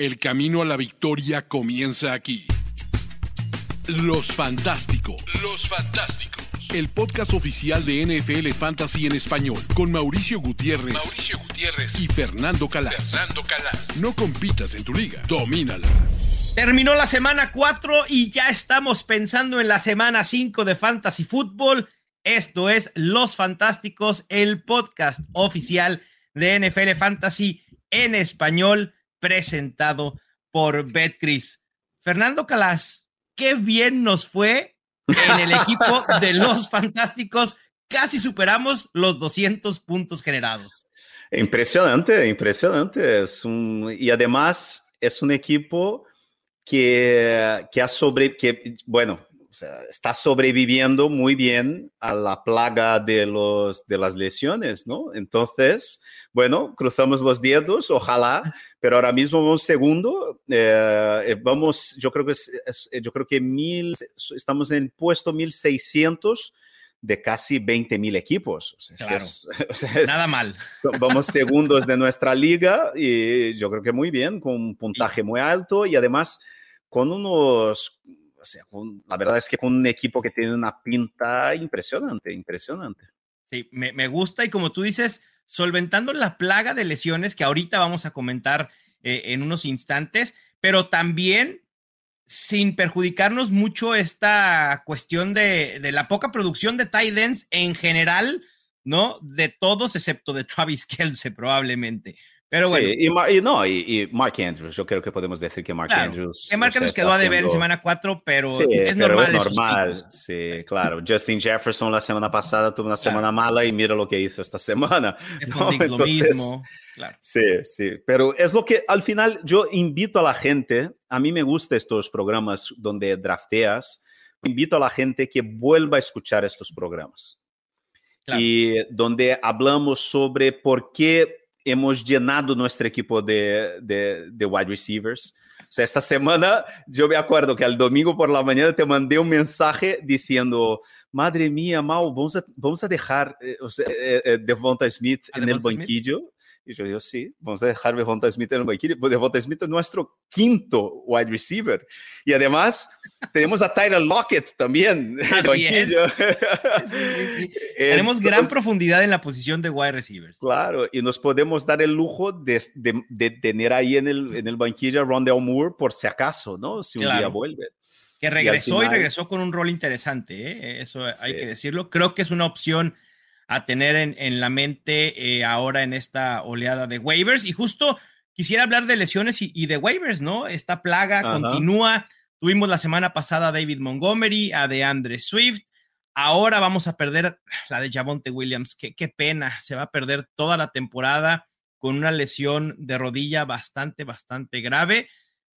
El camino a la victoria comienza aquí. Los Fantásticos. Los Fantásticos. El podcast oficial de NFL Fantasy en español con Mauricio Gutiérrez, Mauricio Gutiérrez y Fernando Calas. Fernando Calas. No compitas en tu liga, domínala. Terminó la semana 4 y ya estamos pensando en la semana 5 de Fantasy Football. Esto es Los Fantásticos, el podcast oficial de NFL Fantasy en español presentado por Betcris. Fernando Calas, qué bien nos fue en el equipo de los Fantásticos. Casi superamos los 200 puntos generados. Impresionante, impresionante. Es un, y además es un equipo que, que ha sobre, que, bueno, o sea, está sobreviviendo muy bien a la plaga de, los, de las lesiones, ¿no? Entonces, bueno, cruzamos los dedos, ojalá, pero ahora mismo vamos segundo, eh, eh, vamos, yo creo que, es, yo creo que mil, estamos en el puesto 1600 de casi 20 mil equipos. O sea, claro. es, o sea, Nada mal. Vamos segundos de nuestra liga y yo creo que muy bien, con un puntaje muy alto y además con unos o sea, la verdad es que con un equipo que tiene una pinta impresionante, impresionante. Sí, me, me, gusta y como tú dices, solventando la plaga de lesiones que ahorita vamos a comentar eh, en unos instantes, pero también sin perjudicarnos mucho esta cuestión de, de la poca producción de tight en general, ¿no? De todos excepto de Travis Kelce probablemente. Pero bueno. Sí, y, y, no, y, y, Mark Andrews, yo creo que podemos decir que Mark claro, Andrews. Que Mark Andrews quedó a deber en semana 4, pero sí, es pero normal. Es normal, sí, claro. Justin Jefferson la semana pasada tuvo una claro. semana mala y mira lo que hizo esta semana. ¿no? Entonces, lo mismo. Claro. Sí, sí, pero es lo que al final yo invito a la gente, a mí me gustan estos programas donde drafteas, invito a la gente que vuelva a escuchar estos programas. Claro. Y donde hablamos sobre por qué hemos llenado nuestro equipo de, de, de, wide receivers. O sea, esta semana yo me acuerdo que el domingo por la mañana te mandé un mensaje diciendo, madre mía, Mau, vamos a, vamos a dejar eh, eh, eh, Devonta Smith en el banquillo. Smith? Y yo digo, sí, vamos a dejar Devonta Smith en el banquillo. Pues Devonta Smith es nuestro quinto wide receiver. Y además tenemos a Tyler Lockett también. Así es. Sí, sí, sí. tenemos gran profundidad en la posición de wide receivers. Claro, y nos podemos dar el lujo de, de, de tener ahí en el, en el banquillo a Rondell Moore por si acaso, ¿no? Si un claro. día vuelve. Que regresó y, final... y, regresó con un rol interesante, ¿eh? eso hay que decirlo. Creo que es una opción a tener en, en la mente eh, ahora en esta oleada de waivers. Y justo quisiera hablar de lesiones y, y de waivers, ¿no? Esta plaga Ajá. continúa. Tuvimos la semana pasada a David Montgomery, a DeAndre Swift. Ahora vamos a perder la de Javonte Williams. Qué, qué pena. Se va a perder toda la temporada con una lesión de rodilla bastante, bastante grave.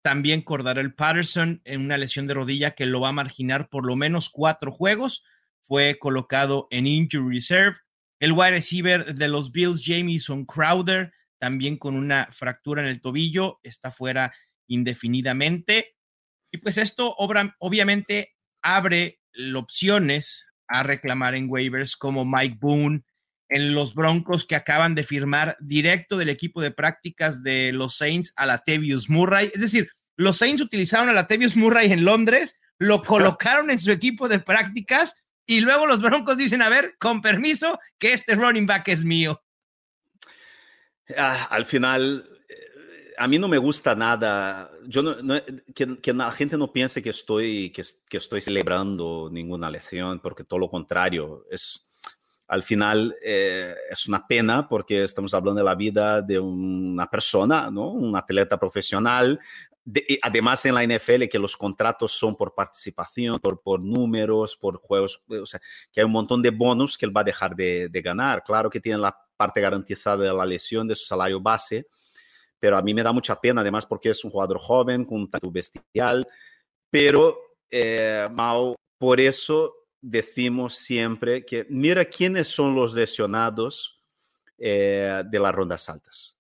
También Cordarel Patterson en una lesión de rodilla que lo va a marginar por lo menos cuatro juegos fue colocado en injury reserve. El wide receiver de los Bills, Jamison Crowder, también con una fractura en el tobillo, está fuera indefinidamente. Y pues esto obra, obviamente abre opciones a reclamar en waivers como Mike Boone, en los Broncos que acaban de firmar directo del equipo de prácticas de los Saints a Latavius Murray. Es decir, los Saints utilizaron a Latavius Murray en Londres, lo colocaron en su equipo de prácticas y luego los Broncos dicen, a ver, con permiso, que este running back es mío. Ah, al final, eh, a mí no me gusta nada. Yo no, no, que, que, la gente no piense que estoy, que, que, estoy celebrando ninguna lección, porque todo lo contrario. Es, al final eh, es una pena porque estamos hablando de la vida de una persona, ¿no? un atleta profesional, de, además en la NFL que los contratos son por participación, por, por, números, por juegos, o sea, que hay un montón de bonus que él va a dejar de, de, ganar. Claro que tiene la parte garantizada de la lesión, de su salario base, pero a mí me da mucha pena, además porque es un jugador joven, con un tatu bestial, pero eh, Mau, por eso decimos siempre que mira quiénes son los lesionados eh, de las rondas altas.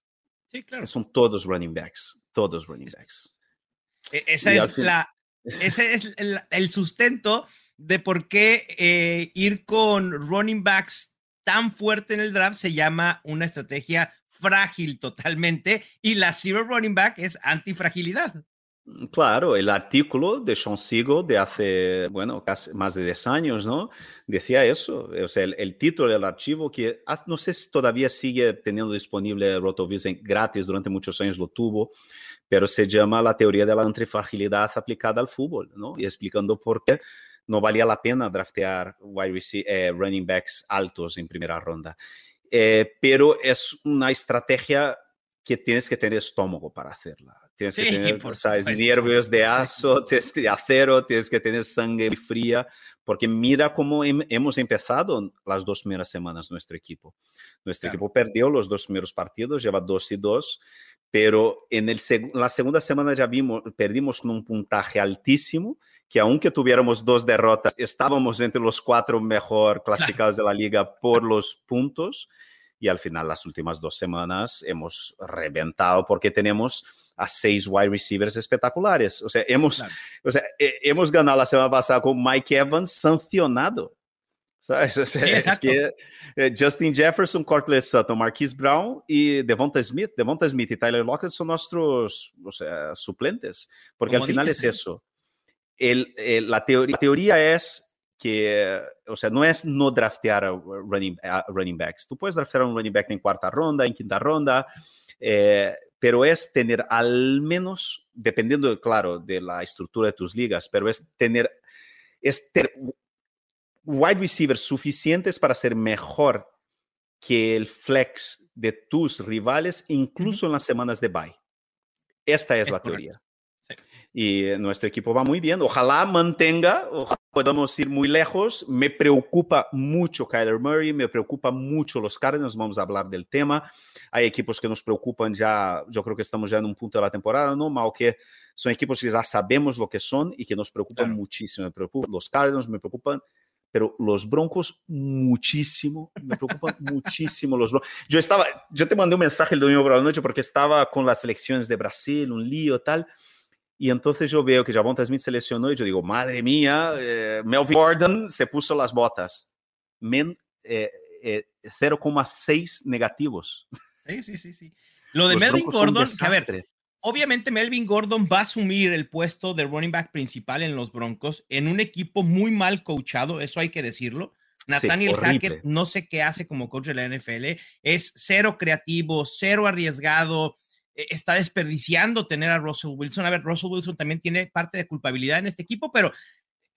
Sí, claro. Son todos running backs, todos running backs. Esa es la, ese es el, el, sustento de por qué eh, ir con running backs tan fuerte en el draft se llama una estrategia frágil totalmente y la zero running back es antifragilidad. Mm, claro, el artículo de Sean Siegel de hace, bueno, casi más de 10 años, ¿no? Decía eso, o sea, el, título del archivo que no sé si todavía sigue teniendo disponible Rotovision gratis, durante muchos años lo tuvo, pero se llama La teoría de la antifragilidad aplicada al fútbol, ¿no? Y explicando por qué no valía la pena draftear wide eh, running backs altos en primera ronda. Eh, pero es una estrategia que tienes que tener estómago para hacerla. Tienes que tener nervios de aso, tienes que, de acero, tienes que tener sangre fría, porque mira cómo hemos empezado las dos primeras semanas nuestro equipo. Nuestro equipo perdió los dos primeros partidos, lleva dos y dos, pero en el la segunda semana ya vimos, perdimos con un puntaje altísimo, que aunque tuviéramos dos derrotas, estábamos entre los cuatro mejor clasificados de la liga por los puntos y al final las últimas dos semanas hemos reventado porque tenemos a seis wide receivers espectaculares. O sea, hemos, o sea, hemos ganado la semana pasada con Mike Evans sancionado. ¿Sabes? O sea, es que eh, Justin Jefferson, Cortland Sutton, Marquise Brown y Devonta Smith. Devonta Smith y Tyler Lockett son nuestros o sea, suplentes, porque al final es eso. El, la, teoría, la teoría es que, o sea, no es no draftear a running, running backs. Tú puedes draftear a un running back en cuarta ronda, en quinta ronda, eh, pero es tener al menos, dependiendo, claro, de la estructura de tus ligas, pero es tener, es tener wide receivers suficientes para ser mejor que el flex de tus rivales, incluso en las semanas de bye. Esta es, la teoría y nuestro equipo va muy bien. Ojalá mantenga, ojalá podamos ir muy lejos. Me preocupa mucho Kyler Murray, me preocupa mucho los Cardinals, vamos a hablar del tema. Hay equipos que nos preocupan ya, yo creo que estamos ya en un punto de la temporada, ¿no? Mal que son equipos que ya sabemos lo que son y que nos preocupan muchísimo. Me preocupan los Cardinals, me preocupan pero los Broncos muchísimo, me preocupan muchísimo los Broncos. Yo estaba, yo te mandé un mensaje el domingo por la noche porque estaba con las selecciones de Brasil, un lío tal, y entonces yo veo que Javonta Smith se lesionó y yo digo, madre mía, eh, Melvin Gordon se puso las botas. Men, eh, 0,6 eh, negativos. Sí, sí, sí, sí. Lo de Melvin Gordon, a ver, obviamente Melvin Gordon va a asumir el puesto de running back principal en los Broncos en un equipo muy mal coachado, eso hay que decirlo. Nathaniel Hackett no sé qué hace como coach de la NFL, es cero creativo, cero arriesgado, eh, está desperdiciando tener a Russell Wilson. A ver, Russell Wilson también tiene parte de culpabilidad en este equipo, pero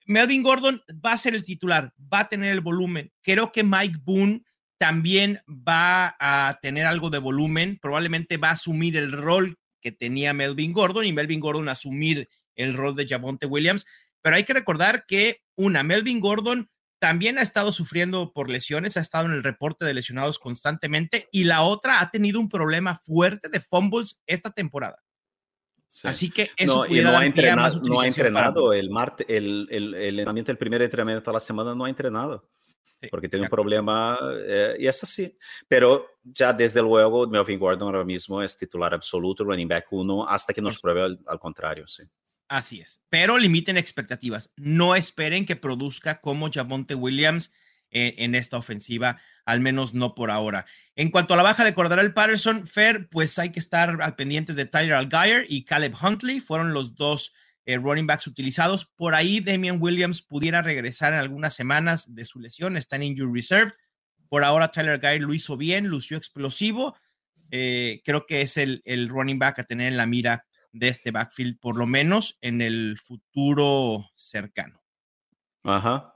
Melvin Gordon va a ser el titular, va a tener el volumen. Creo que Mike Boone también va a tener algo de volumen, probablemente va a asumir el rol que tenía Melvin Gordon y Melvin Gordon asumir el rol de Javonte Williams. Pero hay que recordar que una, Melvin Gordon también ha estado sufriendo por lesiones, ha estado en el reporte de lesionados constantemente y la otra ha tenido un problema fuerte de fumbles esta temporada. Así que eso no, no ha entrenado, no ha entrenado el martes, el, el, el, entrenamiento, el primer entrenamiento de la semana no ha entrenado. Porque tiene un problema eh, y es así. Pero ya desde luego, Melvin Gordon ahora mismo es titular absoluto, running back uno, hasta que nos pruebe al, al contrario, sí. Así es, pero limiten expectativas. No esperen que produzca como Javonte Williams eh, en esta ofensiva, al menos no por ahora. En cuanto a la baja de Cordarel Patterson, Fair, pues hay que estar al pendientes de Tyler Algier y Caleb Huntley, fueron los dos eh, running backs utilizados. Por ahí Damian Williams pudiera regresar en algunas semanas de su lesión, está en injury reserve. Por ahora Tyler Algier lo hizo bien, lució explosivo. Eh, creo que es el, el running back a tener en la mira de este backfield, por lo menos en el futuro cercano. Ajá.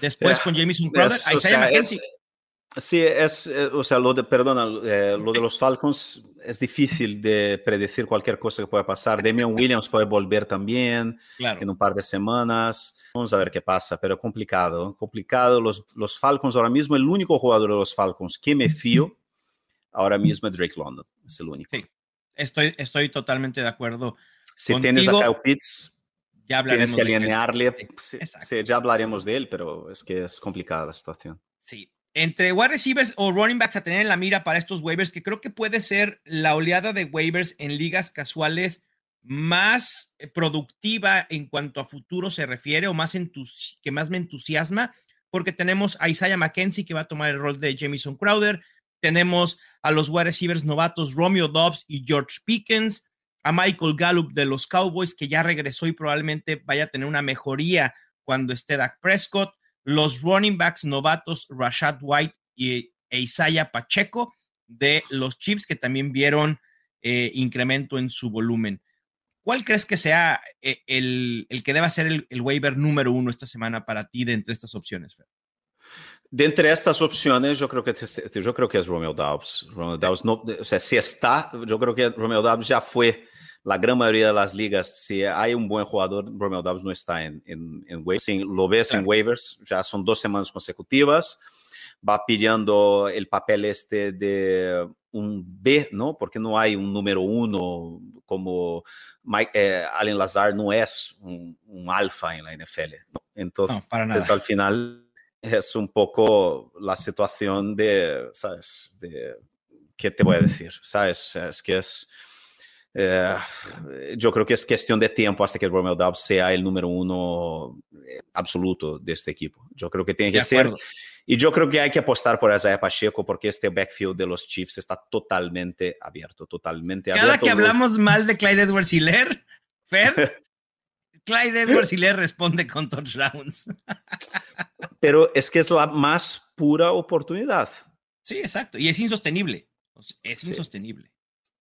Después con Jameson Crowder, Isaiah McKenzie. Sí, es, eh, o sea, lo de, perdona, eh, lo de los Falcons es difícil de predecir cualquier cosa que pueda pasar. Damian Williams puede volver también en un par de semanas. Vamos a ver qué pasa, pero complicado, complicado. Los, los Falcons ahora mismo, el único jugador de los Falcons que me fío ahora mismo es Drake London, es el único. Sí. Estoy, estoy totalmente de acuerdo. Si tienes a Kyle Pitts, ya tienes que alinearle. Sí, ya hablaremos de él, pero es que es complicada la situación. Sí. Entre wide receivers o running backs a tener en la mira para estos waivers, que creo que puede ser la oleada de waivers en ligas casuales más eh, productiva en cuanto a futuro se refiere o más que más me entusiasma, porque tenemos a Isaiah McKenzie que va a tomar el rol de Jamison Crowder, Tenemos a los wide receivers novatos Romeo Dobbs y George Pickens, a Michael Gallup de los Cowboys, que ya regresó y probablemente vaya a tener una mejoría cuando esté Dak Prescott, los running backs novatos Rashad White y e Isaiah Pacheco de los Chiefs, que también vieron eh, incremento en su volumen. ¿Cuál crees que sea eh, el, que deba ser el, waiver número uno esta semana para ti de entre estas opciones, Fer? De entre estas opciones, yo creo que, yo creo que es Romeo Dobbs. Romeo Dobbs no, o sea, si está, yo creo que Romeo Dobbs ya fue la gran mayoría de las ligas. Si hay un buen jugador, Romeo Dobbs no está en, en, en waivers. lo ves en waivers, ya son dos semanas consecutivas. Va pidiendo el papel este de un B, ¿no? Porque no hay un número uno como Mike, eh, Allen Lazar no es un, un, alfa en la NFL. Entonces, no, para nada. al final es un poco la situación de, ¿sabes? De, ¿Qué te voy a decir? ¿Sabes? Es que es... Eh, yo creo que es cuestión de tiempo hasta que Romeo Dobbs sea el número uno eh, absoluto de este equipo. Yo creo que tiene que ser... Y yo creo que hay que apostar por Isaiah Pacheco porque este backfield de los Chiefs está totalmente abierto, totalmente Cada abierto. Cada que hablamos mal de Clyde Edwards Hiller, Fer, Clyde Edwards Hiller responde con touchdowns. Pero es que es la más pura oportunidad. Sí, exacto. Y es insostenible. Es insostenible.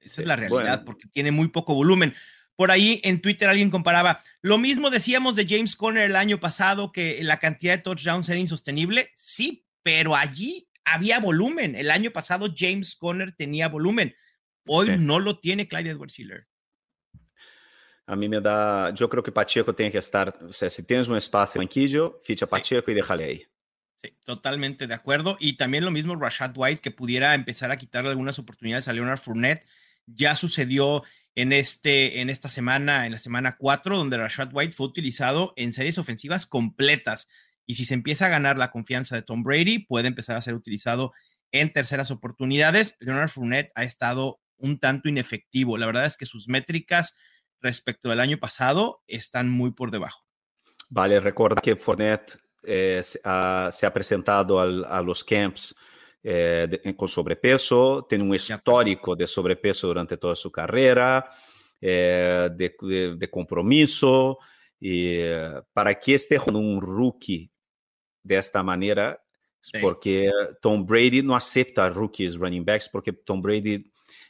Esa es la realidad, porque tiene muy poco volumen. Por ahí en Twitter alguien comparaba, lo mismo decíamos de James Conner el año pasado, que la cantidad de touchdowns era insostenible. Sí, pero allí había volumen. El año pasado James Conner tenía volumen. Hoy no lo tiene Clyde Edwards Hiller. A mí me da, yo creo que Pacheco tiene que estar, o sea, si tienes un espacio en Quillo, ficha Pacheco y déjale ahí. Sí, totalmente de acuerdo. Y también lo mismo Rashad White, que pudiera empezar a quitarle algunas oportunidades a Leonard Fournette. Ya sucedió en, este, en esta semana, en la semana 4, donde Rashad White fue utilizado en series ofensivas completas. Y si se empieza a ganar la confianza de Tom Brady, puede empezar a ser utilizado en terceras oportunidades. Leonard Fournette ha estado un tanto inefectivo. La verdad es que sus métricas respecto del año pasado están muy por debajo. Vale, recuerda que Fournette eh, se, ha, se, ha, presentado a los camps eh, de, con sobrepeso, tiene un histórico de sobrepeso durante toda su carrera, eh, de, de, de, compromiso, y eh, para que esté con un rookie de esta manera, sí. porque Tom Brady no acepta rookies running backs, porque Tom Brady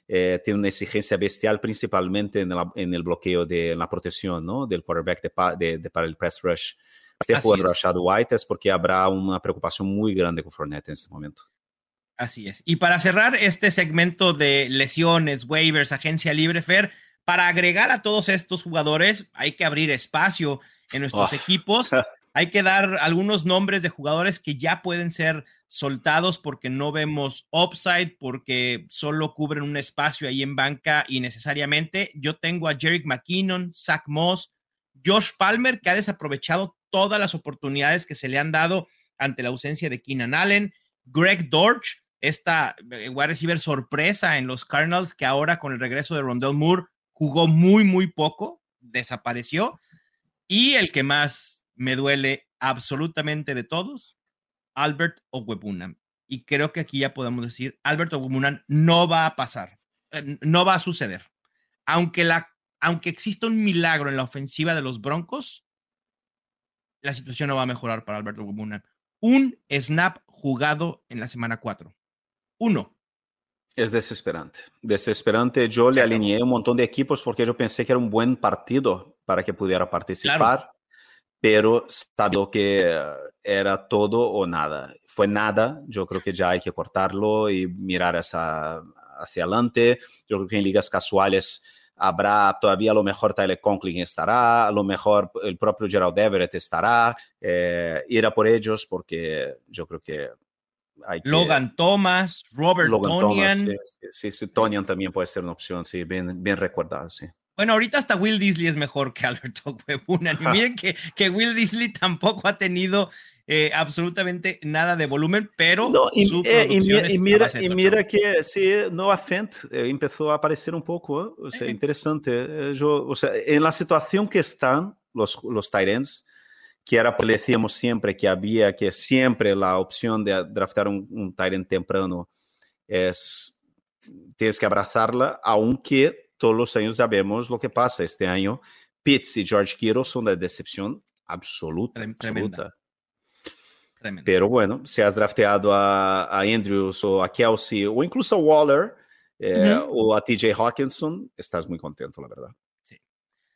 eh, tiene una exigencia bestial principalmente en, la, en el bloqueo de en la protección ¿no? del quarterback de, de, para el press rush. Este jugando Rashad White es porque habrá una preocupación muy grande con Fournette en este momento. Así es. Y para cerrar este segmento de lesiones, waivers, agencia libre, Fer, para agregar a todos estos jugadores hay que abrir espacio en nuestros oh. equipos. Hay que dar algunos nombres de jugadores que ya pueden ser soltados porque no vemos upside, porque solo cubren un espacio ahí en banca innecesariamente. Yo tengo a Jerick McKinnon, Zach Moss, Josh Palmer, que ha desaprovechado todas las oportunidades que se le han dado ante la ausencia de Keenan Allen, Greg Dortch, esta wide receiver sorpresa en los Cardinals, que ahora con el regreso de Rondell Moore jugó muy, muy poco, desapareció. Y el que más me duele absolutamente de todos, Albert Ogwebunan. Y creo que aquí ya podemos decir, Albert Ogwebunan no va a pasar, eh, no va a suceder. Aunque, la, aunque exista un milagro en la ofensiva de los Broncos, la situación no va a mejorar para Albert Ogwebunan. Un snap jugado en la semana 4 uno. Es desesperante. Desesperante. Yo le alineé un montón de equipos porque yo pensé que era un buen partido para que pudiera participar, claro. pero sabiendo que era todo o nada. Fue nada. Yo creo que ya hay que cortarlo y mirar esa, hacia adelante. Yo creo que en ligas casuales habrá todavía a lo mejor Tyler Conklin estará, a lo mejor el propio Gerald Everett estará. Eh, ir a por ellos porque yo creo que que, Logan Thomas, Robert Logan Tonian. Thomas, sí, sí, sí, Tonian también puede ser una opción, sí, bien, bien recordado, sí. Bueno, ahorita hasta Will Disley es mejor que Albert Ogwebunan. Y miren que, que Will Disley tampoco ha tenido eh, absolutamente nada de volumen, pero no, y, su eh, y, y, mira, y mira que sí, Noah Fent eh, empezó a aparecer un poco, ¿eh? o sea, interesante. Yo, o sea, en la situación que están los, los Tyrants, que era, pues decíamos siempre que había que siempre la opción de draftar un, un Tyrant temprano es, tienes que abrazarla, aunque todos los años sabemos lo que pasa. Este año, Pitts y George Kittle son de decepción absoluta. absoluta. Pero bueno, si has drafteado a, Andrews o a Kelsey o incluso a Waller eh, o a TJ Hawkinson, estás muy contento, la verdad. Sí,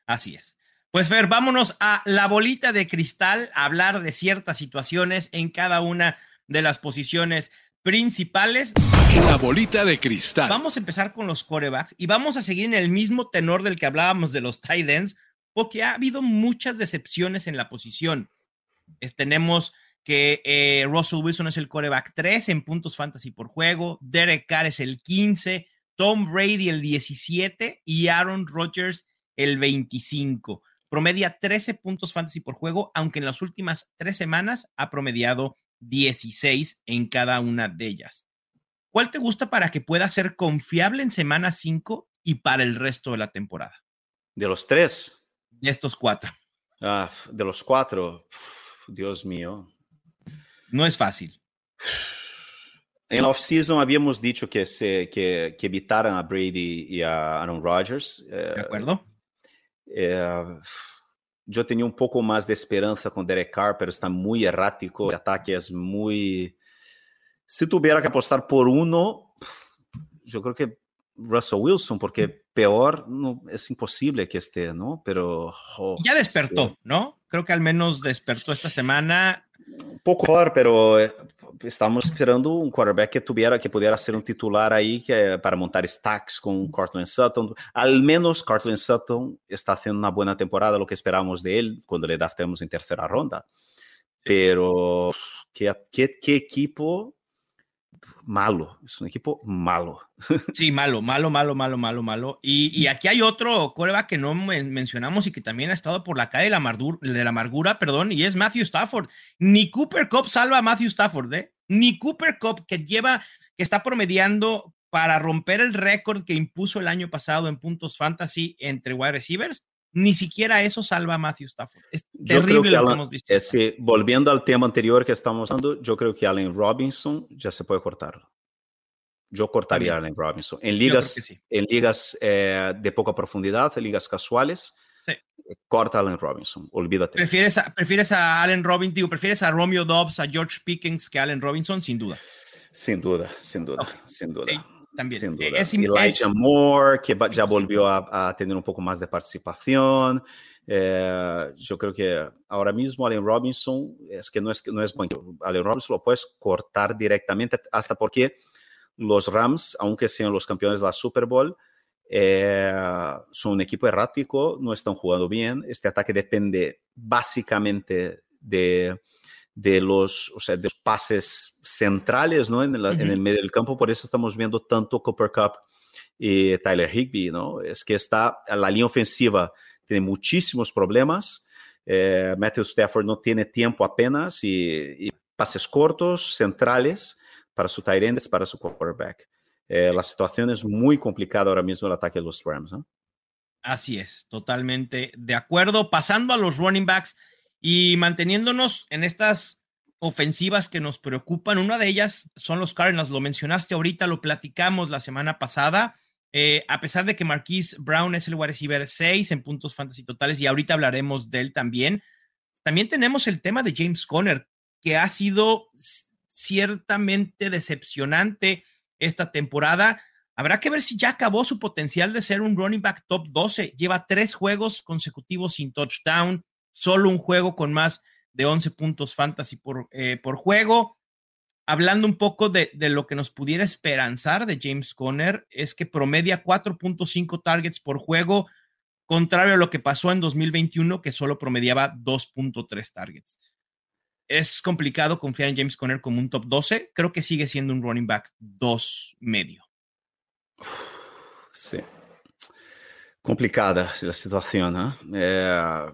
así es. Pues Fer, vámonos a la bolita de cristal, a hablar de ciertas situaciones en cada una de las posiciones principales. La bolita de cristal. Vamos a empezar con los corebacks y vamos a seguir en el mismo tenor del que hablábamos de los tight ends, porque ha habido muchas decepciones en la posición. tenemos que eh, Russell Wilson es el coreback 3 en puntos fantasy por juego, Derek Carr es el 15, Tom Brady el 17 y Aaron Rodgers el 25. Promedia 13 puntos fantasy por juego, aunque en las últimas tres semanas ha promediado 16 en cada una de ellas. ¿Cuál te gusta para que pueda ser confiable en semana 5 y para el resto de la temporada? De los tres. De estos cuatro. Ah, de los cuatro. Dios mío. No es fácil. En la offseason habíamos dicho que, se, que, que, evitaran a Brady y a Aaron Rodgers. Eh, de acuerdo. Eh, yo tenía un poco más de esperanza con Derek Carr, pero está muy errático. El ataque es muy. Si tuviera que apostar por uno, yo creo que Russell Wilson, porque peor no, es imposible que esté, ¿no? Pero. Oh, ya despertó, ¿no? Creo que al menos despertó esta semana poco peor, pero estamos esperando un quarterback que tuviera, que pudiera ser un titular ahí que, para montar stacks con Cortland Sutton. Al menos Cortland Sutton está haciendo una buena temporada, lo que esperamos de él cuando le draftemos en tercera ronda. Pero, ¿qué, qué, qué equipo malo, es un equipo malo. Sí, malo, malo, malo, malo, malo, malo. Y, aquí hay otro coreback que no mencionamos y que también ha estado por la calle de la, de la amargura, perdón, y es Matthew Stafford. Ni Cooper Cup salva a Matthew Stafford, ¿eh? Ni Cooper Cup, que lleva, que está promediando para romper el récord que impuso el año pasado en puntos fantasy entre wide receivers, ni siquiera eso salva a Matthew Stafford. Es terrible lo que hemos visto. volviendo al tema anterior que estamos hablando, yo creo que Allen Robinson ya se puede cortar. Yo cortaría a Allen Robinson. En ligas, en ligas eh, de poca profundidad, en ligas casuales, eh, corta a Allen Robinson. Olvídate. ¿Prefieres a, ¿Prefieres a Allen Robinson, digo, prefieres a Romeo Dobbs, a George Pickens que a Allen Robinson? Sin duda. Sin duda, sin duda, sin duda también. Sin duda. Es, Elijah Moore, que ya volvió a, tener un poco más de participación. Eh, yo creo que ahora mismo Allen Robinson es que no es, no es bueno. Allen Robinson lo puedes cortar directamente, hasta porque los Rams, aunque sean los campeones de la Super Bowl, eh, son un equipo errático, no están jugando bien. Este ataque depende básicamente de de los, o sea, de los pases centrales, ¿no? En, en, el medio del campo, por eso estamos viendo tanto Cooper Cup y Tyler Higby, ¿no? Es que está, la línea ofensiva tiene muchísimos problemas, eh, Matthew Stafford no tiene tiempo apenas y, pases cortos, centrales para su tight end, para su quarterback. Eh, la situación es muy complicada ahora mismo el ataque de los Rams, ¿no? Así es, totalmente de acuerdo. Pasando a los running backs, y manteniéndonos en estas ofensivas que nos preocupan, una de ellas son los Cardinals, lo mencionaste ahorita, lo platicamos la semana pasada. Eh, a pesar de que Marquise Brown es el wide receiver 6 en puntos fantasy totales y ahorita hablaremos de él también, también tenemos el tema de James Conner, que ha sido ciertamente decepcionante esta temporada. Habrá que ver si ya acabó su potencial de ser un running back top 12. Lleva tres juegos consecutivos sin touchdown, solo un juego con más de 11 puntos fantasy por, eh, por juego. Hablando un poco de, lo que nos pudiera esperanzar de James Conner, es que promedia 4.5 targets por juego, contrario a lo que pasó en 2021, que solo promediaba 2.3 targets. Es complicado confiar en James Conner como un top 12. Creo que sigue siendo un running back 2 medio. Sí, complicada la situación. ¿eh? Eh,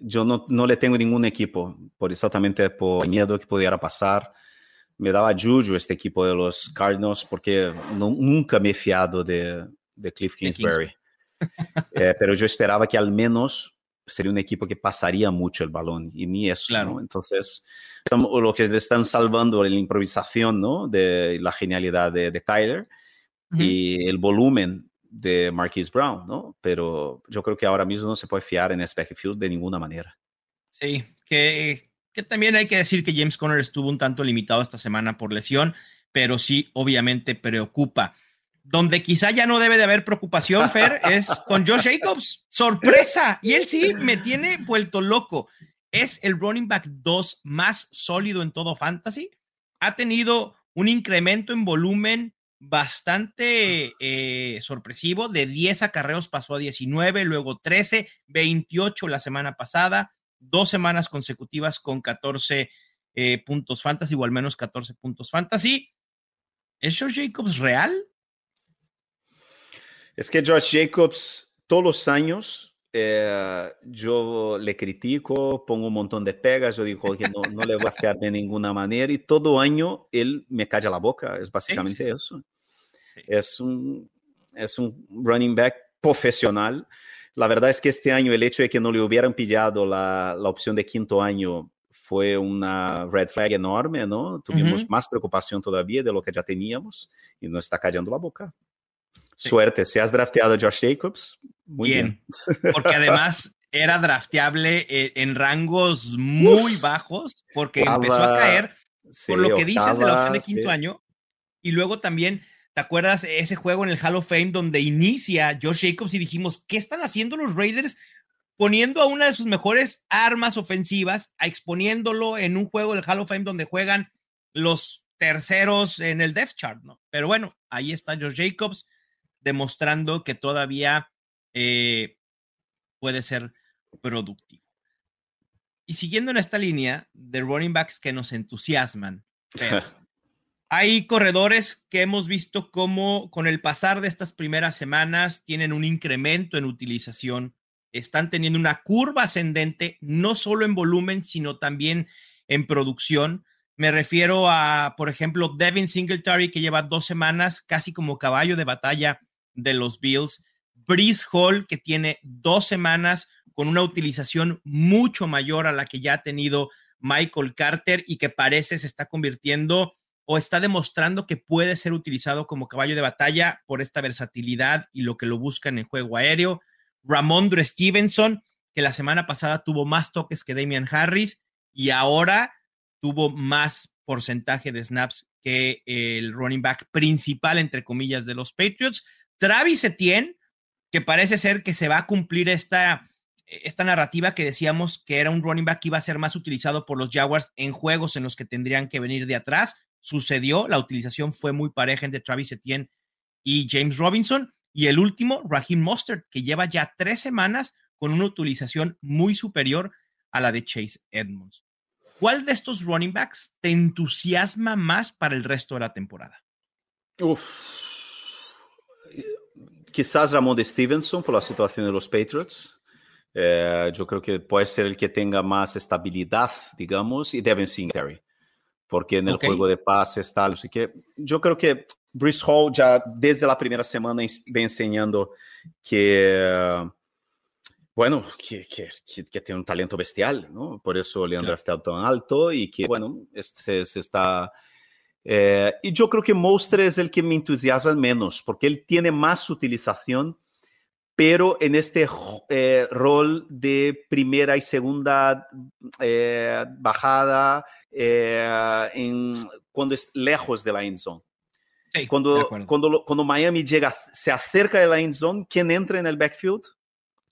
yo no, no, le tengo ningún equipo, por exactamente por miedo que pudiera pasar. Me daba Juju este equipo de los Cardinals porque no, nunca me he fiado de, de Cliff Kingsbury. Eh, pero yo esperaba que al menos sería un equipo que pasaría mucho el balón y ni eso. Claro. Entonces, lo que están salvando es la improvisación ¿no? de la genialidad de, de Kyler y el volumen de Marquise Brown, ¿no? Pero yo creo que ahora mismo no se puede fiar en ese backfield de ninguna manera. Sí, que, que también hay que decir que James Conner estuvo un tanto limitado esta semana por lesión, pero sí, obviamente preocupa. Donde quizá ya no debe de haber preocupación, Fer, es con Josh Jacobs. ¡Sorpresa! Y él sí me tiene vuelto loco. Es el running back 2 más sólido en todo fantasy. Ha tenido un incremento en volumen bastante eh, sorpresivo. De 10 acarreos pasó a 19, luego 13, 28 la semana pasada, dos semanas consecutivas con 14 eh, puntos fantasy o al menos 14 puntos fantasy. ¿Es Josh Jacobs real? Es que Josh Jacobs todos los años eh, yo le critico, pongo un montón de pegas, yo digo que no, no le voy a fiar de ninguna manera y todo año él me calla la boca, es básicamente eso. Es, un, es un running back profesional. La verdad es que este año el hecho de que no le hubieran pillado la, la opción de quinto año fue una red flag enorme, ¿no? Tuvimos más preocupación todavía de lo que ya teníamos y nos está callando la boca. Suerte, si has drafteado a Josh Jacobs, muy bien. Porque además era drafteable eh, en rangos muy bajos porque empezó a caer por lo que dices de la opción de quinto año. Y luego también ¿Te acuerdas ese juego en el Hall of Fame donde inicia Josh Jacobs y dijimos, ¿qué están haciendo los Raiders poniendo a una de sus mejores armas ofensivas, a exponiéndolo en un juego del Hall of Fame donde juegan los terceros en el Death Chart, ¿no? Pero bueno, ahí está Josh Jacobs demostrando que todavía eh, puede ser productivo. Y siguiendo en esta línea de running backs que nos entusiasman, hay corredores que hemos visto cómo con el pasar de estas primeras semanas tienen un incremento en utilización, están teniendo una curva ascendente, no solo en volumen, sino también en producción. Me refiero a, por ejemplo, Devin Singletary, que lleva dos semanas casi como caballo de batalla de los Bills. Breeze Hall, que tiene dos semanas con una utilización mucho mayor a la que ya ha tenido Michael Carter y que parece se está convirtiendo o está demostrando que puede ser utilizado como caballo de batalla por esta versatilidad y lo que lo buscan en juego aéreo. Ramondre Stevenson, que la semana pasada tuvo más toques que Damian Harris y ahora tuvo más porcentaje de snaps que el running back principal, entre comillas, de los Patriots. Travis Etienne, que parece ser que se va a cumplir esta, esta narrativa que decíamos que era un running back que iba a ser más utilizado por los Jaguars en juegos en los que tendrían que venir de atrás. Sucedió, la utilización fue muy pareja entre Travis Etienne y James Robinson. Y el último, Raheem Mostert, que lleva ya tres semanas con una utilización muy superior a la de Chase Edmonds. ¿Cuál de estos running backs te entusiasma más para el resto de la temporada? Uf, quizás Ramón de Stevenson por la situación de los Patriots. Eh, yo creo que puede ser el que tenga más estabilidad, digamos, y Devin Singletary, porque en el juego de pases tal, así que yo creo que Brice Hall ya desde la primera semana va enseñando que, bueno, que, que, que, tiene un talento bestial, ¿no? Por eso le han draftado tan alto y que, bueno, se, se está... Eh, y yo creo que Mostre es el que me entusiasma menos, porque él tiene más utilización, pero en este eh, rol de primera y segunda eh, bajada, en, cuando es lejos de la end zone. cuando, cuando, cuando Miami llega, se acerca de la end zone, ¿quién entra en el backfield?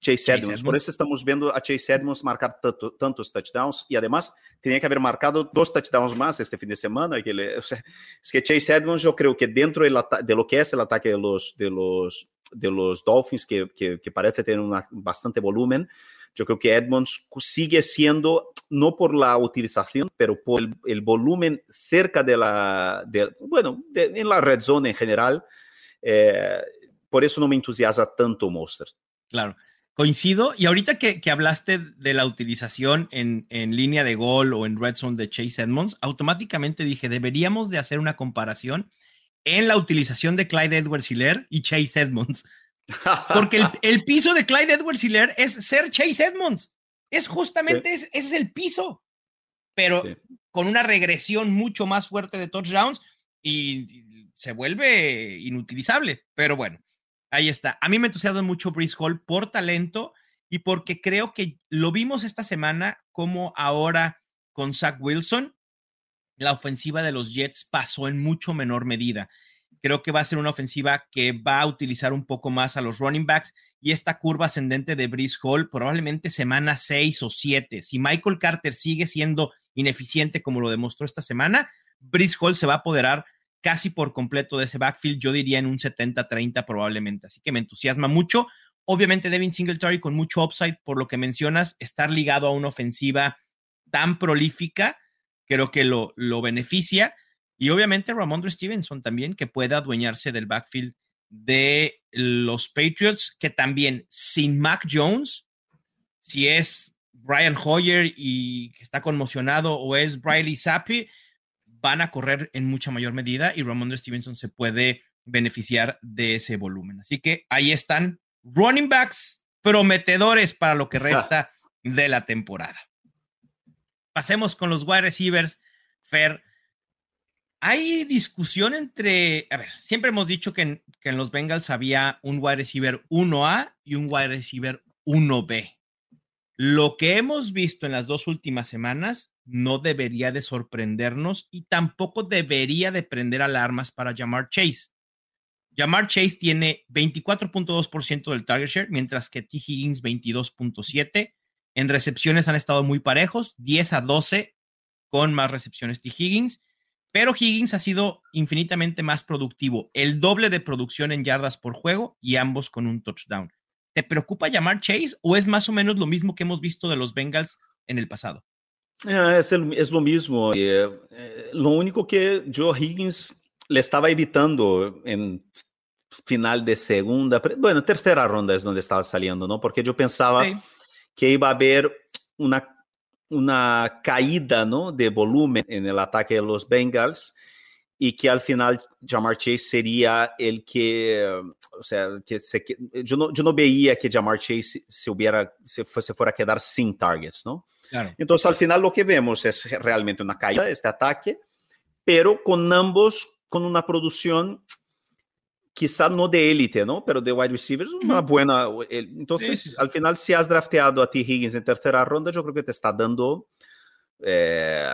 Chase, Edmonds. Por eso estamos viendo a Chase Edmonds marcar tantos touchdowns y además tenía que haber marcado dos touchdowns más este fin de semana. Que le, o sea, es que Chase Edmonds yo creo que dentro de, de, lo que es el ataque de los, de los, de los Dolphins, que, que, que parece tener una, bastante volumen, yo creo que Edmonds sigue siendo, no por la utilización, pero por el, el volumen cerca de la, de, bueno, de, en la red zone en general. Eh, por eso no me entusiasma tanto Monster. Claro. Coincido. Y ahorita que, que hablaste de la utilización en, en, línea de gol o en red zone de Chase Edmonds, automáticamente dije, deberíamos de hacer una comparación en la utilización de Clyde Edwards Hiller y Chase Edmonds, Porque el, piso de Clyde Edwards Hiller es ser Chase Edmonds. Es justamente ese, es el piso. Pero con una regresión mucho más fuerte de touchdowns y, se vuelve inutilizable. Pero bueno, ahí está. A mí me entusiasma mucho Brice Hall por talento y porque creo que lo vimos esta semana como ahora con Zach Wilson, la ofensiva de los Jets pasó en mucho menor medida. Creo que va a ser una ofensiva que va a utilizar un poco más a los running backs y esta curva ascendente de Brice Hall probablemente semana 6 o 7. Si Michael Carter sigue siendo ineficiente como lo demostró esta semana, Brice Hall se va a apoderar casi por completo de ese backfield, yo diría en un 70-30 probablemente. Así que me entusiasma mucho. Obviamente Devin Singletary con mucho upside por lo que mencionas, estar ligado a una ofensiva tan prolífica, creo que lo, lo beneficia. Y obviamente Ramondre Stevenson también, que pueda adueñarse del backfield de los Patriots, que también sin Mac Jones, si es Brian Hoyer y está conmocionado o es Briley Zappi, van a correr en mucha mayor medida y Ramondre Stevenson se puede beneficiar de ese volumen. Así que ahí están running backs prometedores para lo que resta de la temporada. Pasemos con los wide receivers. Fer, hay discusión entre, a ver, siempre hemos dicho que en, que en los Bengals había un wide receiver 1A y un wide receiver 1B. Lo que hemos visto en las dos últimas semanas no debería de sorprendernos y tampoco debería de prender alarmas para Jamar Chase. Jamar Chase tiene 24.2% del target share, mientras que T. Higgins 22.7%. En recepciones han estado muy parejos, 10 a 12 con más recepciones T. Higgins, pero Higgins ha sido infinitamente más productivo, el doble de producción en yardas por juego y ambos con un touchdown. ¿Te preocupa llamar Chase o es más o menos lo mismo que hemos visto de los Bengals en el pasado? Ah, es, lo mismo. Eh, eh, lo único que Joe Higgins le estaba evitando en final de segunda, bueno, tercera ronda es donde estaba saliendo, ¿no? Porque yo pensaba que iba a haber una, una caída, ¿no? De volumen en el ataque de los Bengals y que al final Jamar Chase sería el que, o sea, que, se, yo, no, yo no veía que Jamar Chase se, hubiera, se, se fuera a quedar sin targets, ¿no? Claro. Entonces al final lo que vemos es realmente una caída este ataque, pero con ambos con una producción quizá no de élite, ¿no? Pero de wide receivers, una buena. Entonces, al final, si has drafteado a T. Higgins en tercera ronda, yo creo que te está dando eh,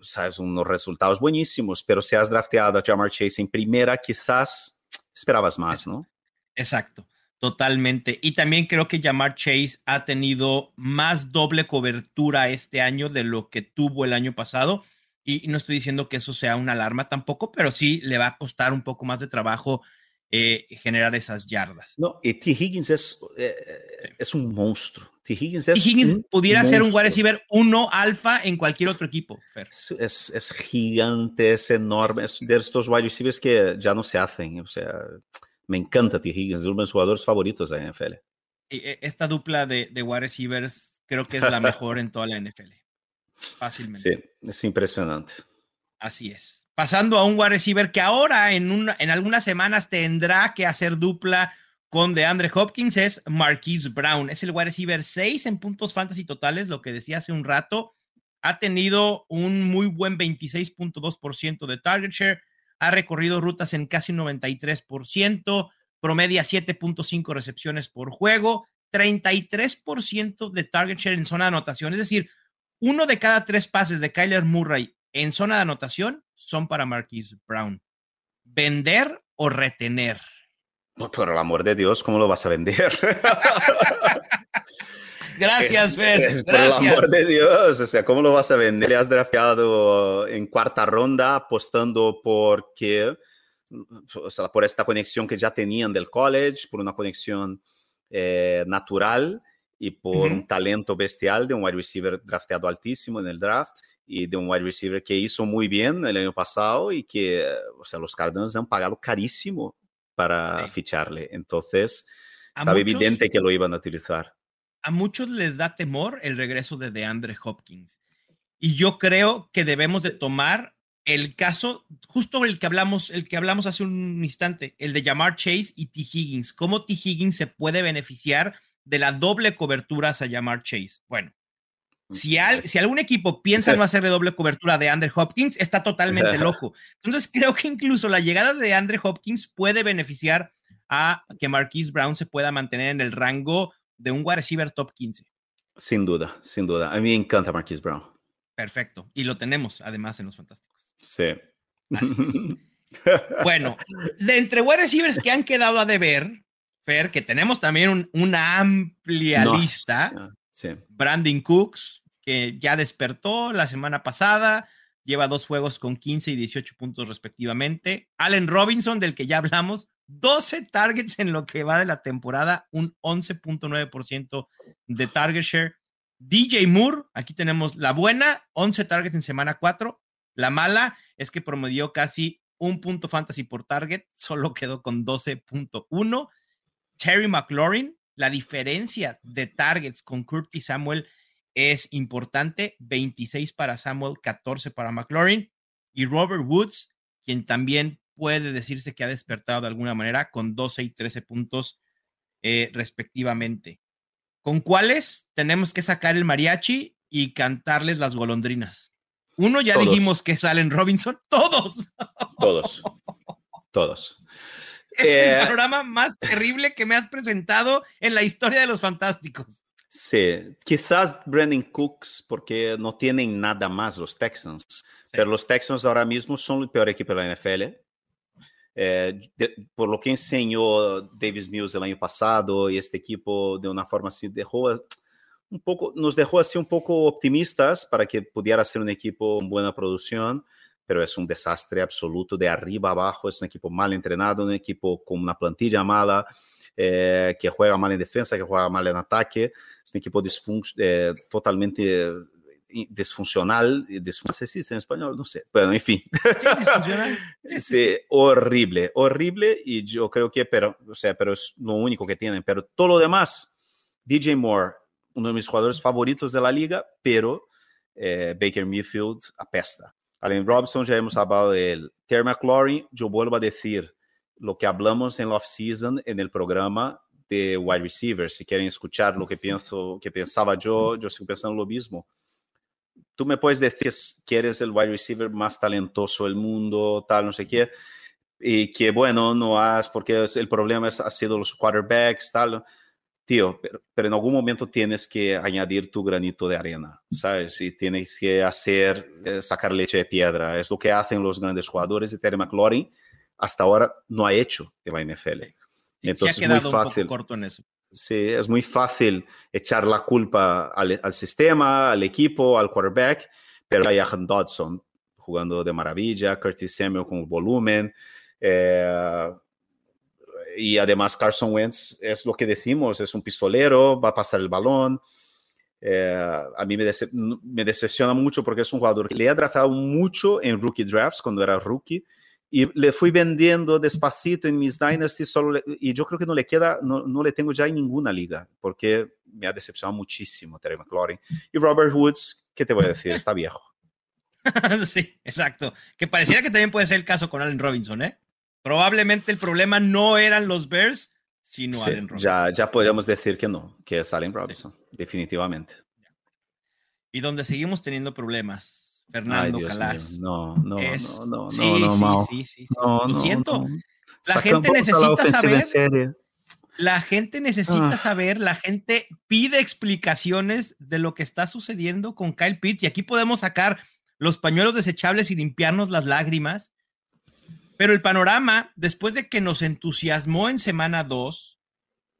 ¿sabes? unos resultados buenísimos. Pero si has drafteado a Jamar Chase en primera, quizás esperabas más, ¿no? Exacto. Totalmente. Y también creo que Jamar Chase ha tenido más doble cobertura este año de lo que tuvo el año pasado. Y, no estoy diciendo que eso sea una alarma tampoco, pero sí le va a costar un poco más de trabajo eh, generar esas yardas. No, y T. Higgins es, eh, es un monstruo. T. Higgins, es Higgins pudiera ser un wide receiver uno alfa en cualquier otro equipo. Es, es, gigante, es enorme, es de estos wide receivers que ya no se hacen. O sea, me encanta T. Higgins, es uno de mis jugadores favoritos de la NFL. E, esta dupla de, de wide receivers creo que es la mejor en toda la NFL. Fácilmente. Sí, es impresionante. Así es. Pasando a un wide receiver que ahora en, en algunas semanas tendrá que hacer dupla con DeAndre Hopkins es Marquise Brown. Es el wide receiver 6 en puntos fantasy totales, lo que decía hace un rato. Ha tenido un muy buen 26.2% de target share. Ha recorrido rutas en casi 93%. Promedia 7.5 recepciones por juego. 33% de target share en zona de anotación. Es decir, uno de cada tres pases de Kyler Murray en zona de anotación son para Marquise Brown. ¿Vender o retener? por el amor de Dios, ¿cómo lo vas a vender? Gracias, Ben. Por el amor de Dios, o sea, ¿cómo lo vas a vender? Le has drafteado en cuarta ronda apostando por que, o sea, por esta conexión que ya tenían del college, por una conexión eh, natural y por un talento bestial de un wide receiver drafteado altísimo en el draft y de un wide receiver que hizo muy bien el año pasado y que, o sea, los Cardinals han pagado carísimo para ficharle. Entonces, estaba evidente que lo iban a utilizar. A muchos les da temor el regreso de DeAndre Hopkins. Y yo creo que debemos de tomar el caso, justo el que hablamos, el que hablamos hace un instante, el de Jamar Chase y T. Higgins. ¿Cómo T. Higgins se puede beneficiar de la doble cobertura hacia Jamar Chase? Bueno, mm, si, si algún equipo piensa no hacerle doble cobertura de Andre Hopkins, está totalmente loco. Entonces creo que incluso la llegada de Andre Hopkins puede beneficiar a que Marquise Brown se pueda mantener en el rango de un wide receiver top 15. Sin duda, sin duda. A mí me encanta Marquise Brown. Perfecto. Y lo tenemos además en los Fantásticos. Sí. bueno, de entre wide receivers que han quedado a deber, Fer, que tenemos también una amplia lista. Sí. Brandon Cooks, que ya despertó la semana pasada, lleva dos juegos con 15 y 18 puntos respectivamente. Allen Robinson, del que ya hablamos, 12 targets en lo que va de la temporada, un 11.9% de target share. DJ Moore, aquí tenemos la buena, 11 targets en semana 4. La mala es que promedió casi un punto fantasy por target, solo quedó con 12.1. Terry McLaurin, la diferencia de targets con Curtis Samuel es importante, 26 para Samuel, 14 para McLaurin. Y Robert Woods, quien también puede decirse que ha despertado de alguna manera con 12 y 13 puntos eh, respectivamente. ¿Con cuáles tenemos que sacar el mariachi y cantarles las golondrinas? Uno ya dijimos que salen Robinson, todos. Todos. Todos. Es el eh, panorama más terrible que me has presentado en la historia de los fantásticos. Sí, quizás Brandon Cooks, porque no tienen nada más los Texans. Pero los Texans ahora mismo son el peor equipo de la NFL. De, por lo que ensinou Davis Mills no ano passado e este equipo de uma forma assim deixou um pouco nos deixou assim um pouco optimistas para que pudesse ser um equipo com boa produção, mas é um desastre absoluto de arriba abaixo, é um equipo mal entrenado, um equipo com uma plantilha mala, eh, que juega mal em defesa, que juega mal em ataque, é um equipo eh, totalmente disfuncional, sé si en español, no sé, bueno, en fin. Sí, horrible, horrible y yo creo que, pero, o sea, pero es lo único que tienen, pero todo lo demás, DJ Moore, uno de mis jugadores favoritos de la liga, pero eh, Baker Mayfield apesta. Allen Robinson, ya hemos hablado de él. Terry McLaurin, yo vuelvo a decir lo que hablamos en la off-season en el programa de wide receivers. Si quieren escuchar lo que pienso, que pensaba yo, yo sigo pensando lo mismo tú me puedes decir que eres el wide receiver más talentoso del mundo, tal, no sé qué, y que bueno, no has, porque el problema es, ha sido los quarterbacks, tal. Tío, pero, en algún momento tienes que añadir tu granito de arena, ¿sabes? Y tienes que hacer, eh, sacar leche de piedra. Es lo que hacen los grandes jugadores y Terry McLaurin hasta ahora no ha hecho de la NFL. Entonces, Se ha quedado muy fácil. Un poco corto en eso. Sí, es muy fácil echar la culpa al, sistema, al equipo, al quarterback, pero hay Jahan Dodson jugando de maravilla, Curtis Samuel con volumen, eh, y además Carson Wentz es lo que decimos, es un pistolero, va a pasar el balón. Eh, a mí me, me, decepciona mucho porque es un jugador que le ha draftado mucho en rookie drafts cuando era rookie y le fui vendiendo despacito en mis Dynasty solo y yo creo que no le queda, no, no, le tengo ya en ninguna liga porque me ha decepcionado muchísimo Terry McLaurin. Y Robert Woods, ¿qué te voy a decir? Está viejo. sí, exacto. Que pareciera que también puede ser el caso con Allen Robinson, ¿eh? Probablemente el problema no eran los Bears, sino Allen Robinson. Ya, ya podríamos decir que no, que es Allen Robinson, definitivamente. Y donde seguimos teniendo problemas Fernando Calas. No, no, no, no, sí, no, sí, sí, sí, Lo siento. La gente necesita saber. La gente necesita ah. saber, la gente pide explicaciones de lo que está sucediendo con Kyle Pitts y aquí podemos sacar los pañuelos desechables y limpiarnos las lágrimas. Pero el panorama, después de que nos entusiasmó en semana 2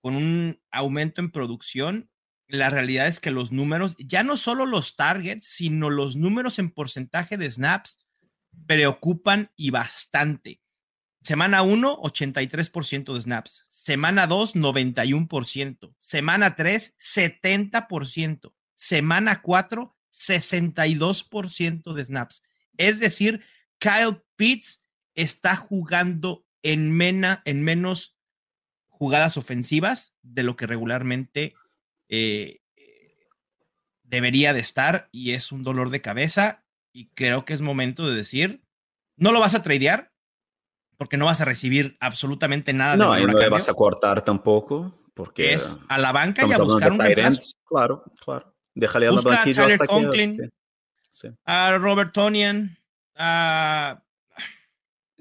con un aumento en producción, la realidad es que los números, ya no solo los targets, sino los números en porcentaje de snaps preocupan y bastante. Semana 1, 83% de snaps. Semana 2, 91%. Semana 3, 70%. Semana 4, 62% de snaps. Es decir, Kyle Pitts está jugando en, mena, en menos jugadas ofensivas de lo que regularmente eh, debería de estar y es un dolor de cabeza y creo que es momento de decir, no lo vas a tradear porque no vas a recibir absolutamente nada. No, y no le vas a cortar tampoco porque es a la banca y a buscar un reemplazo. Claro, claro. Déjale a la banquilla hasta sí. a Robert Tonian, a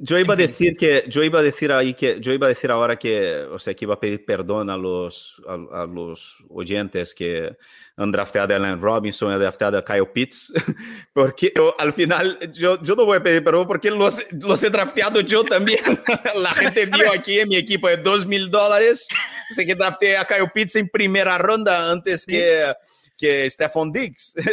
yo iba a decir que, yo iba a decir ahí que, yo iba a decir ahora que, o sea, que iba a pedir perdón a los, a, los oyentes que han drafteado a Allen Robinson, han drafteado a Kyle Pitts, porque al final yo, yo no voy a pedir perdón porque los, los he drafteado yo también. La gente vio aquí en mi equipo de dos mil dólares, sé que drafteé a Kyle Pitts en primera ronda antes que que Stephon Diggs.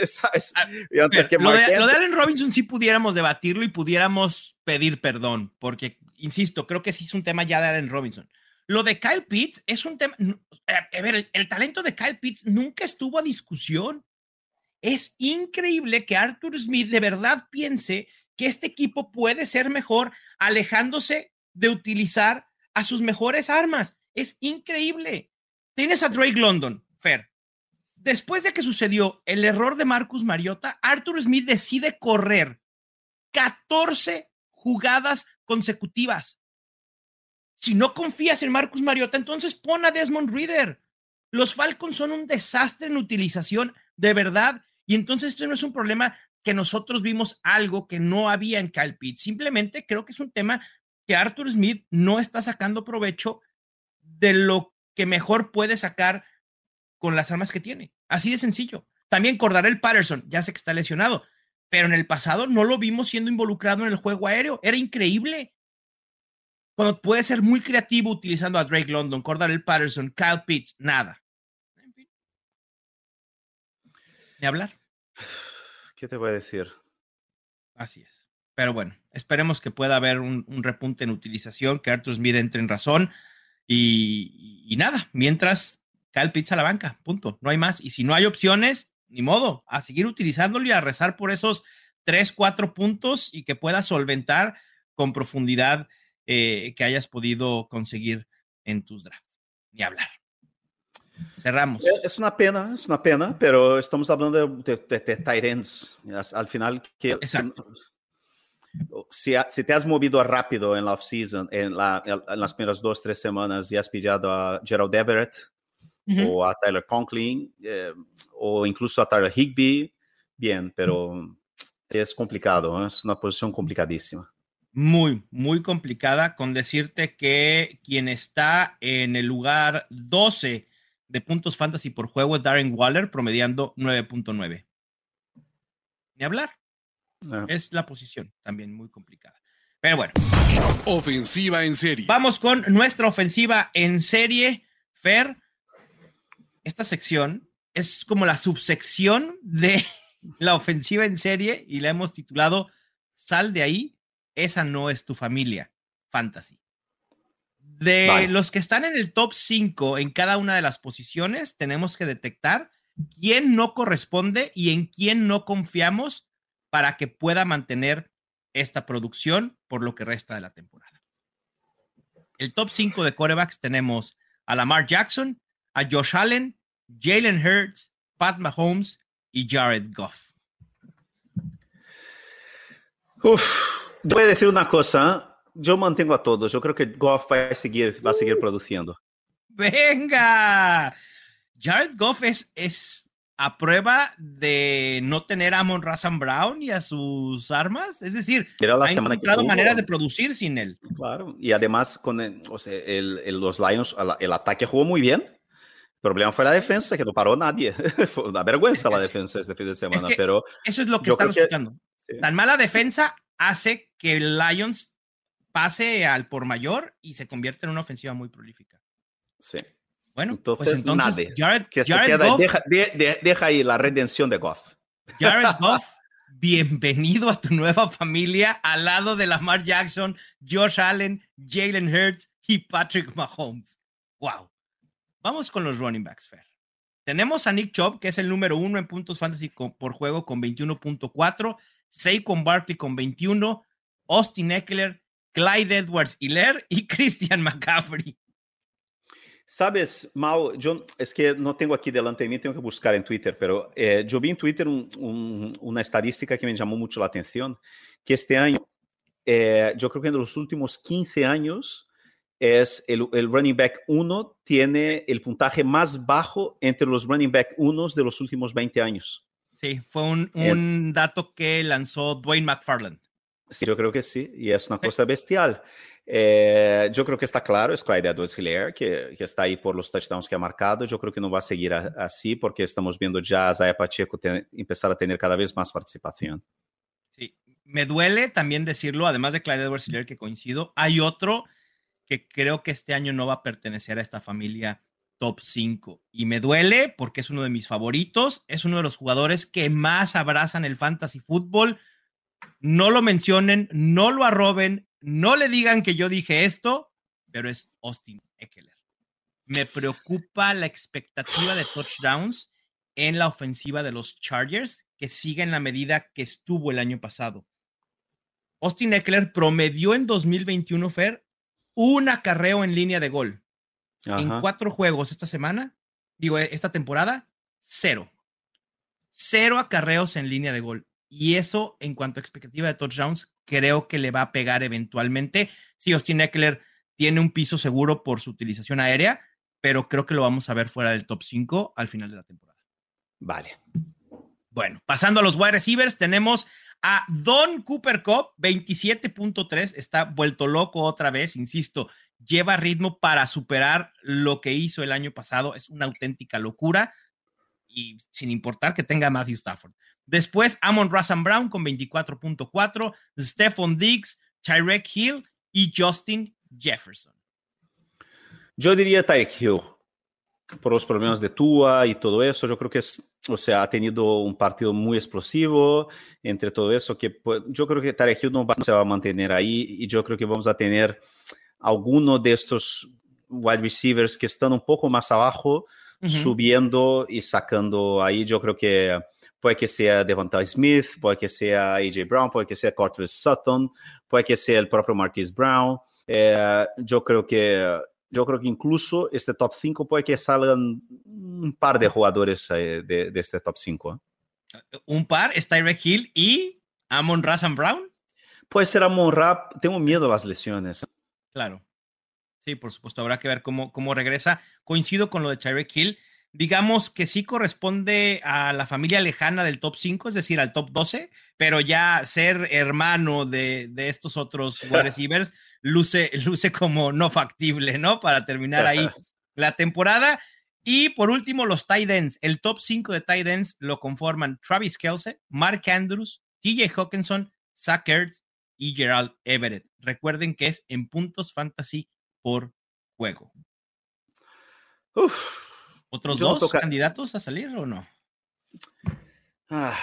Ah, y antes que lo, de, lo, de, Allen Robinson sí pudiéramos debatirlo y pudiéramos pedir perdón, porque, insisto, creo que sí es un tema ya de Allen Robinson. Lo de Kyle Pitts es un tema. A ver, el, talento de Kyle Pitts nunca estuvo a discusión. Es increíble que Arthur Smith de verdad piense que este equipo puede ser mejor alejándose de utilizar a sus mejores armas. Es increíble. Tienes a Drake London, Fer, después de que sucedió el error de Marcus Mariota, Arthur Smith decide correr 14 jugadas consecutivas. Si no confías en Marcus Mariota, entonces pon a Desmond Reader. Los Falcons son un desastre en utilización, de verdad. Y entonces esto no es un problema que nosotros vimos algo que no había en Kyle. Simplemente creo que es un tema que Arthur Smith no está sacando provecho de lo que mejor puede sacar con las armas que tiene. Así de sencillo. También el Patterson, ya sé que está lesionado, pero en el pasado no lo vimos siendo involucrado en el juego aéreo. Era increíble. Cuando puede ser muy creativo utilizando a Drake London, el Patterson, Kyle Pitts, nada. En fin. Ni hablar. ¿Qué te voy a decir? Así es. Pero bueno, esperemos que pueda haber un, repunte en utilización, que Arthur Smith entre en razón. y, nada, mientras el Pitts a la banca, punto, no hay más. Y si no hay opciones, ni modo, a seguir utilizándolo y a rezar por esos tres, cuatro puntos y que pueda solventar con profundidad eh, que hayas podido conseguir en tus drafts. Ni hablar. Cerramos. Es una pena, es una pena, pero estamos hablando de, de, Al final, que Si, si, te has movido rápido en la off-season, en, la, en, las primeras dos, tres semanas y has pillado a Gerald Everett, o a Tyler Conklin, eh, o incluso a Tyler Higby, bien, pero es complicado, es una posición complicadísima. Muy, muy complicada con decirte que quien está en el lugar 12 de puntos fantasy por juego es Darren Waller, promediando 9.9. Ni hablar. Ah. Es la posición también muy complicada. Pero bueno. Ofensiva en serie. Vamos con nuestra ofensiva en serie. Fer, esta sección es como la subsección de la ofensiva en serie y la hemos titulado Sal de ahí, esa no es tu familia, fantasy. De los que están en el top 5 en cada una de las posiciones, tenemos que detectar quién no corresponde y en quién no confiamos para que pueda mantener esta producción por lo que resta de la temporada. El top 5 de corebacks tenemos a Lamar Jackson, a Josh Allen, Jalen Hurts, Pat Mahomes y Jared Goff. Uf, voy a decir una cosa. Yo mantengo a todos. Yo creo que Goff va a seguir, va a seguir produciendo. Venga. Jared Goff es, es a prueba de no tener a Amon Razan Brown y a sus armas. Es decir, ha encontrado maneras de producir sin él. Claro, y además con los Lions, el ataque jugó muy bien. El problema fue la defensa, que no paró nadie. fue una vergüenza la defensa este fin de semana, pero... Eso es lo que están escuchando. Tan mala defensa hace que el Lions pase al por mayor y se convierta en una ofensiva muy prolífica. Sí. Bueno, entonces, pues entonces Jared, Goff, deja, deja, ahí la redención de Goff. Jared Goff, bienvenido a tu nueva familia al lado de Lamar Jackson, Josh Allen, Jalen Hurts y Patrick Mahomes. Wow. Vamos con los running backs, Fer. Tenemos a Nick Chubb, que es el número uno en puntos fantasy por juego con 21.4, Saquon Barkley con 21, Austin Eckler, Clyde Edwards Hiller y Christian McCaffrey. Sabes, Mal, yo es que no tengo aquí delante de mí, tengo que buscar en Twitter, pero eh, yo vi en Twitter una estadística que me llamó mucho la atención, que este año eh, yo creo que en los últimos 15 años es el, running back 1 tiene el puntaje más bajo entre los running back 1 de los últimos 20 años. Sí, fue un, dato que lanzó Dwayne McFarland. Sí, yo creo que sí, y es una cosa bestial. Eh, yo creo que está claro, es Clyde edwards Hilaire, que, que, está ahí por los touchdowns que ha marcado. Yo creo que no va a seguir así porque estamos viendo ya a Zaya Pacheco empezar a tener cada vez más participación. Sí, me duele también decirlo, además de Clyde edwards Hilaire, que coincido, hay otro que creo que este año no va a pertenecer a esta familia top 5. Y me duele porque es uno de mis favoritos, es uno de los jugadores que más abrazan el fantasy fútbol. No lo mencionen, no lo arroben, no le digan que yo dije esto, pero es Austin Eckler. Me preocupa la expectativa de touchdowns en la ofensiva de los Chargers, que sigue en la medida que estuvo el año pasado. Austin Eckler promedió en 2021, Fer, un acarreo en línea de gol. En cuatro juegos esta semana, digo, esta temporada, cero. Cero acarreos en línea de gol. Y eso, en cuanto a expectativa de touchdowns, creo que le va a pegar eventualmente. Sí, Austin Eckler tiene un piso seguro por su utilización aérea, pero creo que lo vamos a ver fuera del top 5 al final de la temporada. Vale. Bueno, pasando a los wide receivers, tenemos a Don Cooper Cup, 27.3, está vuelto loco otra vez, insisto, lleva ritmo para superar lo que hizo el año pasado, es una auténtica locura y sin importar que tenga Matthew Stafford. Después, Amon Russell Brown con 24.4, Stephon Diggs, Tyrek Hill y Justin Jefferson. Yo diría Tyrek Hill por los problemas de Tua y todo eso. Yo creo que es, o sea, ha tenido un partido muy explosivo entre todo eso, que pues, yo creo que Tarek Hill no, se va a mantener ahí y yo creo que vamos a tener alguno de estos wide receivers que están un poco más abajo, subiendo y sacando ahí. Yo creo que puede que sea Devonta Smith, puede que sea AJ Brown, puede que sea Cortez Sutton, puede que sea el propio Marquis Brown. Eh, yo creo que yo creo que incluso este top 5 puede que salgan un par de jugadores eh, de, este top 5. ¿eh? Un par, es Tyreek Hill y Amon Razan Brown. Puede ser Amon Rap, tengo miedo a las lesiones. Claro. Sí, por supuesto, habrá que ver cómo, cómo regresa. Coincido con lo de Tyreek Hill. Digamos que sí corresponde a la familia lejana del top 5, es decir, al top 12, pero ya ser hermano de, de estos otros wide receivers luce, luce como no factible, ¿no? Para terminar ahí la temporada. Y por último, los tight ends. El top 5 de tight ends lo conforman Travis Kelsey, Mark Andrews, TJ Hawkinson, Zach Ertz y Gerald Everett. Recuerden que es en puntos fantasy por juego. ¿Otros dos candidatos a salir o no? Ah.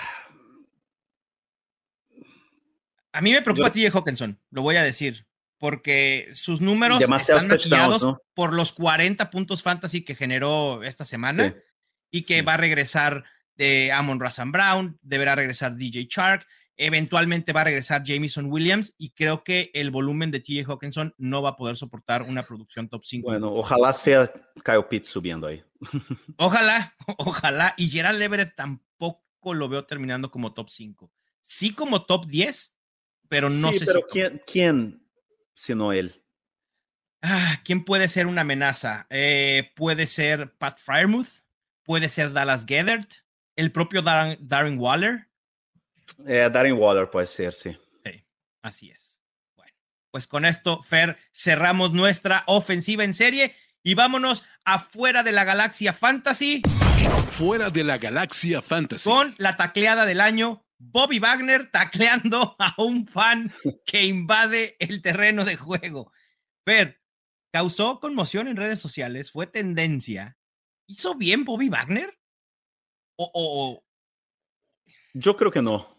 A mí me preocupa TJ Hawkinson, lo voy a decir porque sus números están maquillados por los 40 puntos fantasy que generó esta semana y que va a regresar de Amon Razan Brown, deberá regresar DJ Chark, eventualmente va a regresar Jameson Williams y creo que el volumen de TJ Hawkinson no va a poder soportar una producción top 5. Bueno, ojalá sea Kyle Pitts subiendo ahí. Ojalá, ojalá. Y Gerald Everett tampoco lo veo terminando como top 5. Sí como top 10, pero no sé pero ¿quién, ¿quién sino él. Ah, ¿Quién puede ser una amenaza? Eh, puede ser Pat Fryermuth, puede ser Dallas Gethert, el propio Darren, Waller. Eh, Darren Waller puede ser, sí. sí. Así es. Bueno, pues con esto, Fer, cerramos nuestra ofensiva en serie y vámonos afuera de la galaxia fantasy. Fuera de la galaxia fantasy. Con la tacleada del año, Bobby Wagner tacleando a un fan que invade el terreno de juego. Fer, causó conmoción en redes sociales, fue tendencia. ¿Hizo bien Bobby Wagner? O, Yo creo que no.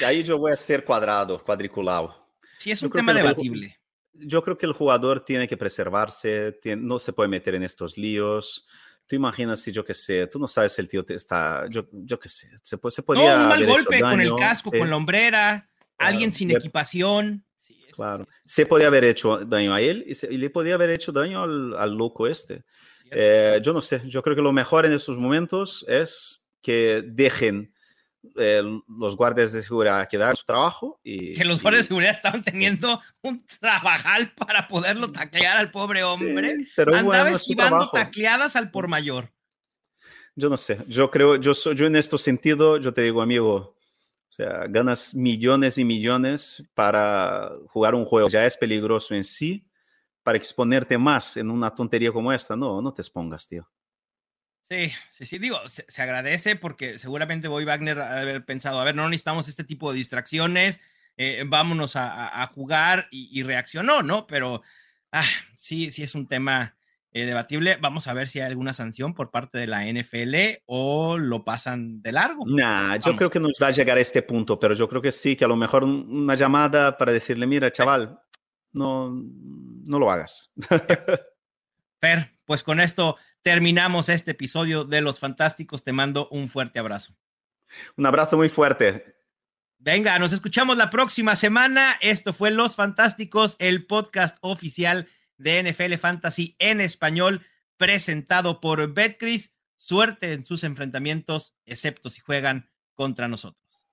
De ahí yo voy a ser cuadrado, cuadriculado. Sí, es un tema debatible. yo creo que el jugador tiene que preservarse, no se puede meter en estos líos tú imaginas si yo qué sé, tú no sabes si el tío te está, yo, yo qué sé, se, puede, se podía. No, un mal golpe con el casco, con la hombrera, alguien sin equipación. claro, se podía haber hecho daño a él y, le podía haber hecho daño al, al loco este. Eh, yo no sé, yo creo que lo mejor en estos momentos es que dejen eh, los guardias de seguridad quedaron su trabajo y... Que los guardias de seguridad estaban teniendo un trabajal para poderlo taclear al pobre hombre. pero Andaba esquivando tacleadas al por mayor. Yo no sé, yo creo, yo, soy, yo en este sentido, yo te digo, amigo, o sea, ganas millones y millones para jugar un juego, ya es peligroso en sí, para exponerte más en una tontería como esta, no, no te expongas, tío. Sí, sí, sí, digo, se, agradece porque seguramente voy Wagner a haber pensado, a ver, no necesitamos este tipo de distracciones, eh, vámonos a, jugar y, reaccionó, ¿no? Pero ah, sí, sí es un tema eh, debatible. Vamos a ver si hay alguna sanción por parte de la NFL o lo pasan de largo. Nah, yo creo que no va a llegar a este punto, pero yo creo que sí, que a lo mejor una llamada para decirle, mira, chaval, no, no lo hagas. Fer, pues con esto terminamos este episodio de Los Fantásticos. Te mando un fuerte abrazo. Un abrazo muy fuerte. Venga, nos escuchamos la próxima semana. Esto fue Los Fantásticos, el podcast oficial de NFL Fantasy en español, presentado por Betcris. Suerte en sus enfrentamientos, excepto si juegan contra nosotros.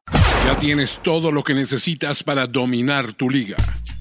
Ya tienes todo lo que necesitas para dominar tu liga.